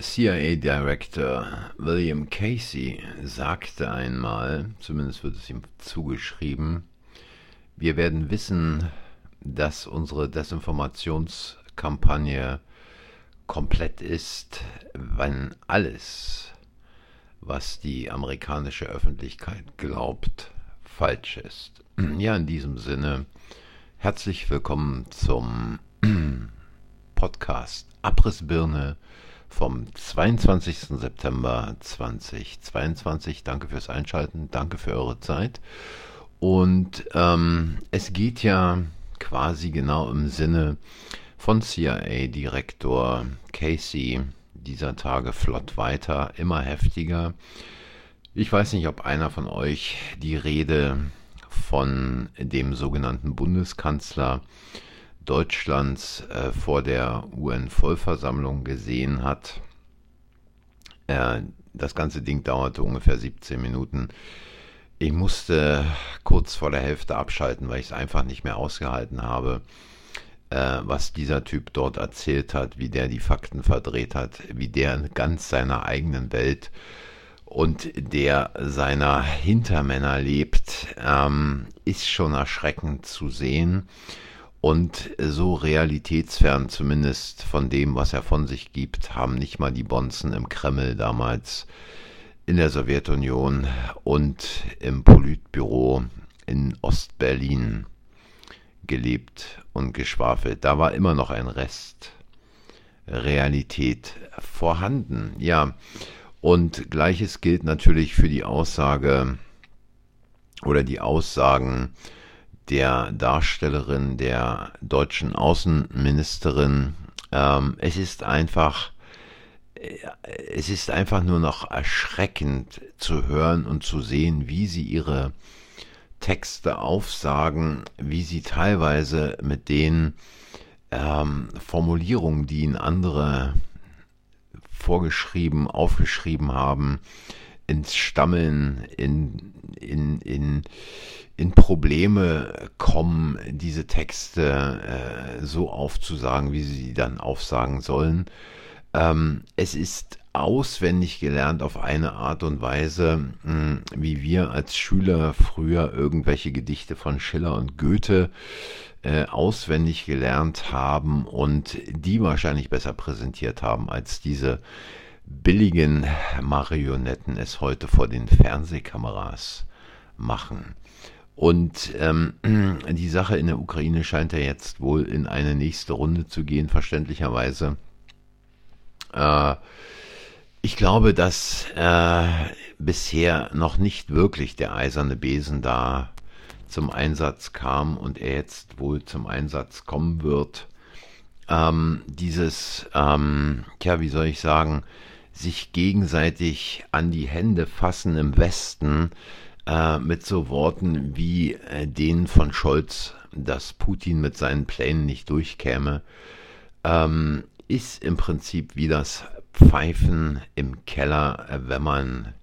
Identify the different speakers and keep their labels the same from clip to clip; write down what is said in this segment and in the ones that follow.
Speaker 1: CIA-Director William Casey sagte einmal, zumindest wird es ihm zugeschrieben, wir werden wissen, dass unsere Desinformationskampagne komplett ist, wenn alles, was die amerikanische Öffentlichkeit glaubt, falsch ist. Ja, in diesem Sinne, herzlich willkommen zum Podcast Abrissbirne vom 22. September 2022. Danke fürs Einschalten, danke für eure Zeit. Und ähm, es geht ja quasi genau im Sinne von CIA-Direktor Casey dieser Tage flott weiter, immer heftiger. Ich weiß nicht, ob einer von euch die Rede von dem sogenannten Bundeskanzler Deutschlands äh, vor der UN-Vollversammlung gesehen hat. Äh, das ganze Ding dauerte ungefähr 17 Minuten. Ich musste kurz vor der Hälfte abschalten, weil ich es einfach nicht mehr ausgehalten habe, äh, was dieser Typ dort erzählt hat, wie der die Fakten verdreht hat, wie der in ganz seiner eigenen Welt und der seiner Hintermänner lebt, ähm, ist schon erschreckend zu sehen und so realitätsfern zumindest von dem, was er von sich gibt, haben nicht mal die Bonzen im Kreml damals in der Sowjetunion und im Politbüro in Ostberlin gelebt und geschwafelt. Da war immer noch ein Rest Realität vorhanden. Ja, und gleiches gilt natürlich für die Aussage oder die Aussagen der Darstellerin der deutschen Außenministerin. Ähm, es ist einfach, äh, es ist einfach nur noch erschreckend zu hören und zu sehen, wie sie ihre Texte aufsagen, wie sie teilweise mit den ähm, Formulierungen, die ihnen andere vorgeschrieben, aufgeschrieben haben, ins Stammeln, in, in, in, in Probleme kommen, diese Texte äh, so aufzusagen, wie sie dann aufsagen sollen. Ähm, es ist auswendig gelernt auf eine Art und Weise, mh, hm, wie wir als Schüler früher irgendwelche Gedichte von Schiller und Goethe äh, auswendig gelernt haben und die wahrscheinlich besser präsentiert haben als diese billigen Marionetten es heute vor den Fernsehkameras machen. Und ähm, die Sache in der Ukraine scheint ja jetzt wohl in eine nächste Runde zu gehen, verständlicherweise. Äh, ich glaube, dass äh, bisher noch nicht wirklich der eiserne Besen da zum Einsatz kam und er jetzt wohl zum Einsatz kommen wird. Ähm, dieses, ähm, tja, wie soll ich sagen, sich gegenseitig an die Hände fassen im Westen, äh, mit so Worten wie äh, denen von Scholz, dass Putin mit seinen Plänen nicht durchkäme, ähm, ist im Prinzip wie das Pfeifen im Keller, äh, wenn man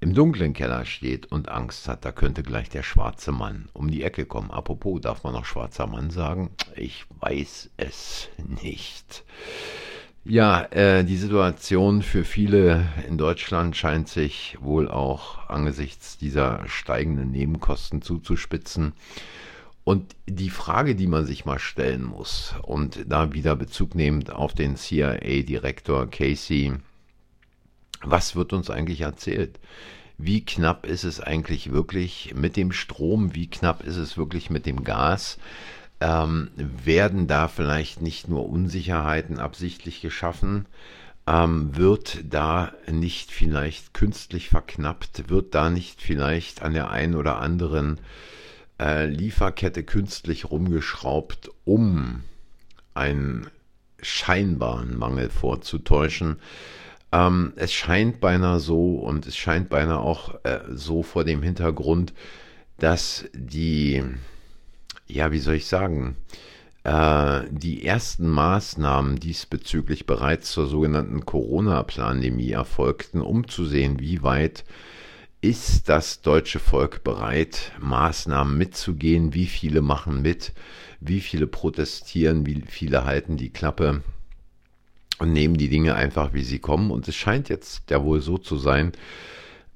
Speaker 1: im dunklen Keller steht und Angst hat, da könnte gleich der schwarze Mann um die Ecke kommen. Apropos, darf man noch schwarzer Mann sagen? Ich weiß es nicht. Ja, äh, die Situation für viele in Deutschland scheint sich wohl auch angesichts dieser steigenden Nebenkosten zuzuspitzen. Und die Frage, die man sich mal stellen muss, und da wieder Bezug nehmend auf den CIA-Direktor Casey, was wird uns eigentlich erzählt? Wie knapp ist es eigentlich wirklich mit dem Strom? Wie knapp ist es wirklich mit dem Gas? Ähm, werden da vielleicht nicht nur Unsicherheiten absichtlich geschaffen, ähm, wird da nicht vielleicht künstlich verknappt, wird da nicht vielleicht an der einen oder anderen äh, Lieferkette künstlich rumgeschraubt, um einen scheinbaren Mangel vorzutäuschen. Ähm, es scheint beinahe so und es scheint beinahe auch äh, so vor dem Hintergrund, dass die ja, wie soll ich sagen, äh, die ersten Maßnahmen diesbezüglich bereits zur sogenannten Corona-Pandemie erfolgten, um zu sehen, wie weit ist das deutsche Volk bereit, Maßnahmen mitzugehen, wie viele machen mit, wie viele protestieren, wie viele halten die Klappe. und nehmen die Dinge einfach, wie sie kommen. Und es scheint jetzt ja wohl so zu sein,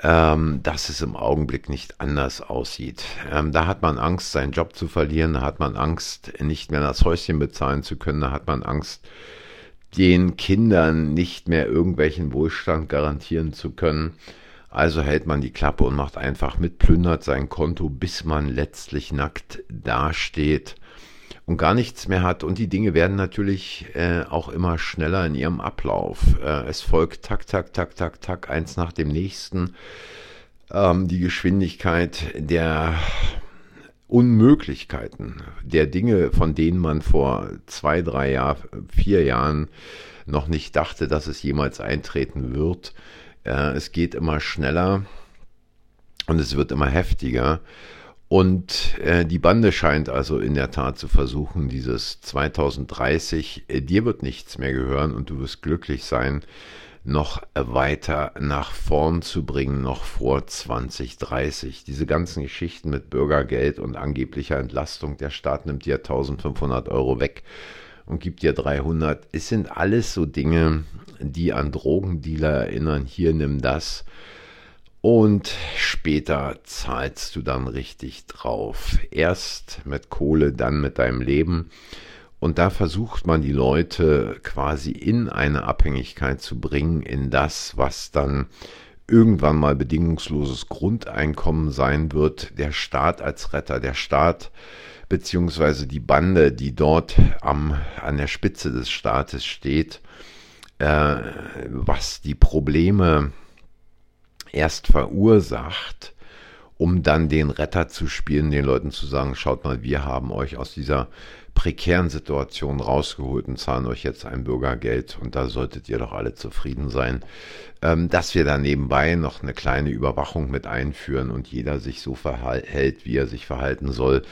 Speaker 1: ähm, dass es im Augenblick nicht anders aussieht. Ähm, da hat man Angst, seinen Job zu verlieren, da hat man Angst, nicht mehr das Häuschen bezahlen zu können, da hat man Angst, den Kindern nicht mehr irgendwelchen Wohlstand garantieren zu können. Also hält man die Klappe und macht einfach mit, plündert sein Konto, bis man letztlich nackt dasteht und gar nichts mehr hat. Und die Dinge werden natürlich äh, auch immer schneller in ihrem Ablauf. Äh, es folgt tak, tak, tak, tak, tak, eins nach dem nächsten. Ähm, die Geschwindigkeit der Unmöglichkeiten, der Dinge, von denen man vor zwei, drei Jahr, vier Jahren noch nicht dachte, dass es jemals eintreten wird. Äh, es geht immer schneller und es wird immer heftiger. Und äh, die Bande scheint also in der Tat zu versuchen, dieses 2030, äh, dir wird nichts mehr gehören und du wirst glücklich sein, noch weiter nach vorn zu bringen, noch vor 2030. Diese ganzen Geschichten mit Bürgergeld und angeblicher Entlastung, der Staat nimmt dir 1500 Euro weg und gibt dir 300. Es sind alles so Dinge, die an Drogendealer erinnern. Hier nimm das und später zahlst du dann richtig drauf. Erst mit Kohle, dann mit deinem Leben. Und da versucht man die Leute quasi in eine Abhängigkeit zu bringen, in das, was dann irgendwann mal bedingungsloses Grundeinkommen sein wird. Der Staat als Retter, der Staat beziehungsweise die Bande, die dort am, an der Spitze des Staates steht, äh, was die Probleme erst verursacht, um dann den Retter zu spielen, den Leuten zu sagen, schaut mal, wir haben euch aus dieser prekären Situation rausgeholt und zahlen euch jetzt ein Bürgergeld und da solltet ihr doch alle zufrieden sein, ähm, dass wir da nebenbei noch eine kleine Überwachung mit einführen und jeder sich so verhält, wie er sich verhalten soll,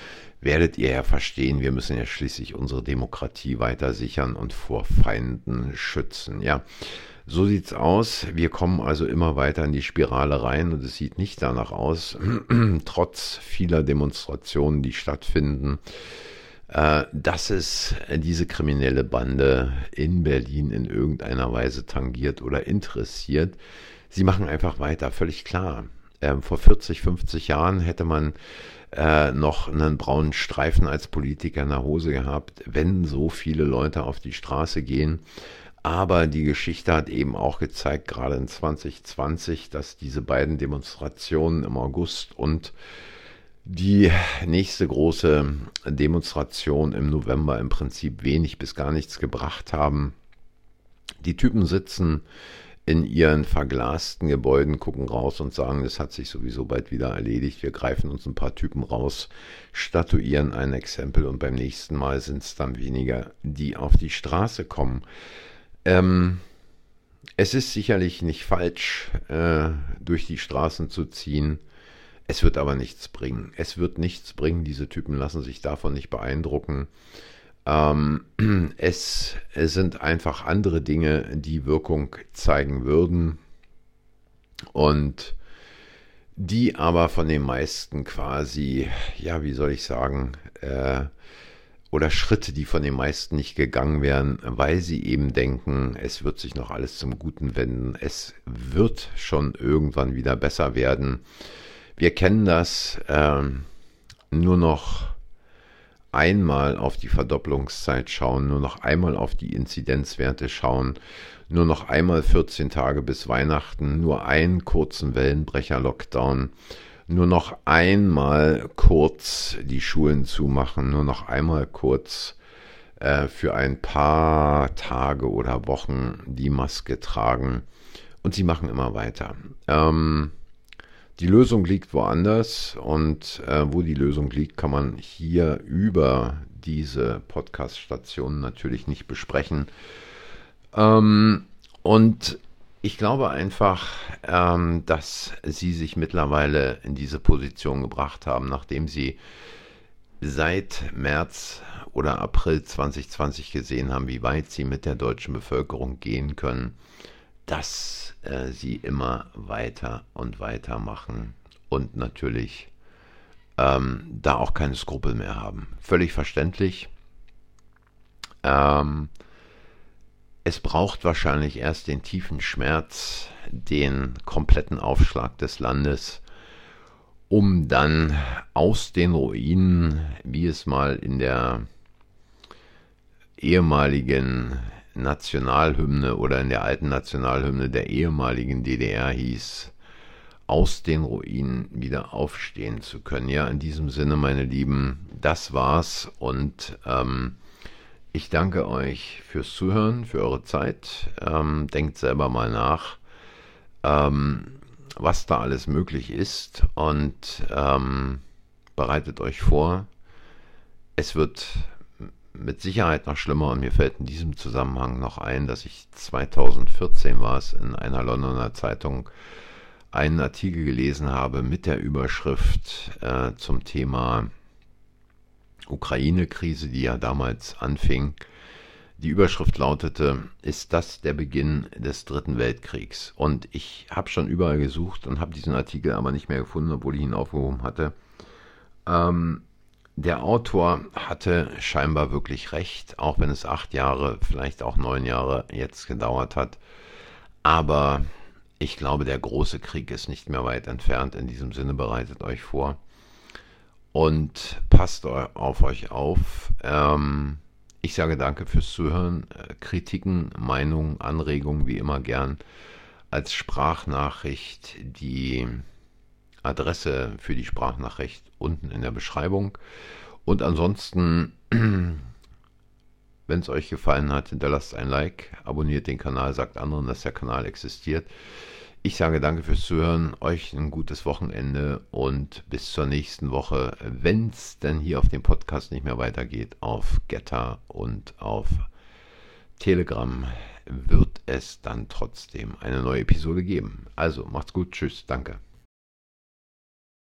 Speaker 1: werdet ihr ja verstehen, wir müssen ja schließlich unsere Demokratie weiter sichern und vor Feinden schützen, ja. So sieht's aus. Wir kommen also immer weiter in die Spirale rein und es sieht nicht danach aus, trotz vieler Demonstrationen, die stattfinden, äh, dass es diese kriminelle Bande in Berlin in irgendeiner Weise tangiert oder interessiert. Sie machen einfach weiter, völlig klar. Ähm, vor 40, 50 Jahren hätte man äh, noch einen braunen Streifen als Politiker in der Hose gehabt, wenn so viele Leute auf die Straße gehen aber die Geschichte hat eben auch gezeigt, gerade in 2020, dass diese beiden Demonstrationen im August und die nächste große Demonstration im November im Prinzip wenig bis gar nichts gebracht haben. Die Typen sitzen in ihren verglasten Gebäuden, gucken raus und sagen, das hat sich sowieso bald wieder erledigt. Wir greifen uns ein paar Typen raus, statuieren ein Exempel und beim nächsten Mal sind es dann weniger, die auf die Straße kommen. Ähm, es ist sicherlich nicht falsch, äh, durch die Straßen zu ziehen. Es wird aber nichts bringen. Es wird nichts bringen. Diese Typen lassen sich davon nicht beeindrucken. Ähm, es, es sind einfach andere Dinge, die Wirkung zeigen würden und die aber von den meisten quasi, ja, wie soll ich sagen, äh, oder Schritte, die von den meisten nicht gegangen wären, weil sie eben denken, es wird sich noch alles zum Guten wenden, es wird schon irgendwann wieder besser werden. Wir kennen das äh, nur noch einmal auf die Verdopplungszeit schauen, nur noch einmal auf die Inzidenzwerte schauen, nur noch einmal 14 Tage bis Weihnachten, nur einen kurzen Wellenbrecher-Lockdown nur noch einmal kurz die Schulen zumachen, nur noch einmal kurz äh, für ein paar Tage oder Wochen die Maske tragen. Und sie machen immer weiter. Ähm, die Lösung liegt woanders und äh, wo die Lösung liegt, kann man hier über diese Podcast-Station natürlich nicht besprechen. Ähm, und ich glaube einfach, ähm, dass sie sich mittlerweile in diese Position gebracht haben, nachdem sie seit März oder April 2020 gesehen haben, wie weit sie mit der deutschen Bevölkerung gehen können, dass äh, sie immer weiter und weiter machen und natürlich ähm, da auch keine Skrupel mehr haben. Völlig verständlich. Ähm, es braucht wahrscheinlich erst den tiefen Schmerz, den kompletten Aufschlag des Landes, um dann aus den Ruinen, wie es mal in der ehemaligen Nationalhymne oder in der alten Nationalhymne der ehemaligen DDR hieß, aus den Ruinen wieder aufstehen zu können. Ja, in diesem Sinne, meine Lieben, das war's und ähm, ich danke euch fürs Zuhören, für eure Zeit. Ähm, denkt selber mal nach, ähm, was da alles möglich ist und ähm, bereitet euch vor. Es wird mit Sicherheit noch schlimmer und mir fällt in diesem Zusammenhang noch ein, dass ich 2014 war es in einer Londoner Zeitung einen Artikel gelesen habe mit der Überschrift äh, zum Thema Ukraine-Krise, die ja damals anfing. Die Überschrift lautete, ist das der Beginn des Dritten Weltkriegs? Und ich habe schon überall gesucht und habe diesen Artikel aber nicht mehr gefunden, obwohl ich ihn aufgehoben hatte. Ähm, der Autor hatte scheinbar wirklich recht, auch wenn es acht Jahre, vielleicht auch neun Jahre jetzt gedauert hat. Aber ich glaube, der große Krieg ist nicht mehr weit entfernt. In diesem Sinne bereitet euch vor und passt auf euch auf. Ähm, ich sage danke fürs Zuhören. Äh, Kritiken, Meinungen, Anregungen wie immer gern als Sprachnachricht die Adresse für die Sprachnachricht unten in der Beschreibung. Und ansonsten, wenn es euch gefallen hat, hinterlasst ein Like, abonniert den Kanal, sagt anderen, dass der Kanal existiert. Ich sage danke fürs Zuhören, euch ein gutes Wochenende und bis zur nächsten Woche, wenn es denn hier auf dem Podcast nicht mehr weitergeht, auf Getter und auf Telegram wird es dann trotzdem eine neue Episode geben. Also macht's gut, tschüss, danke.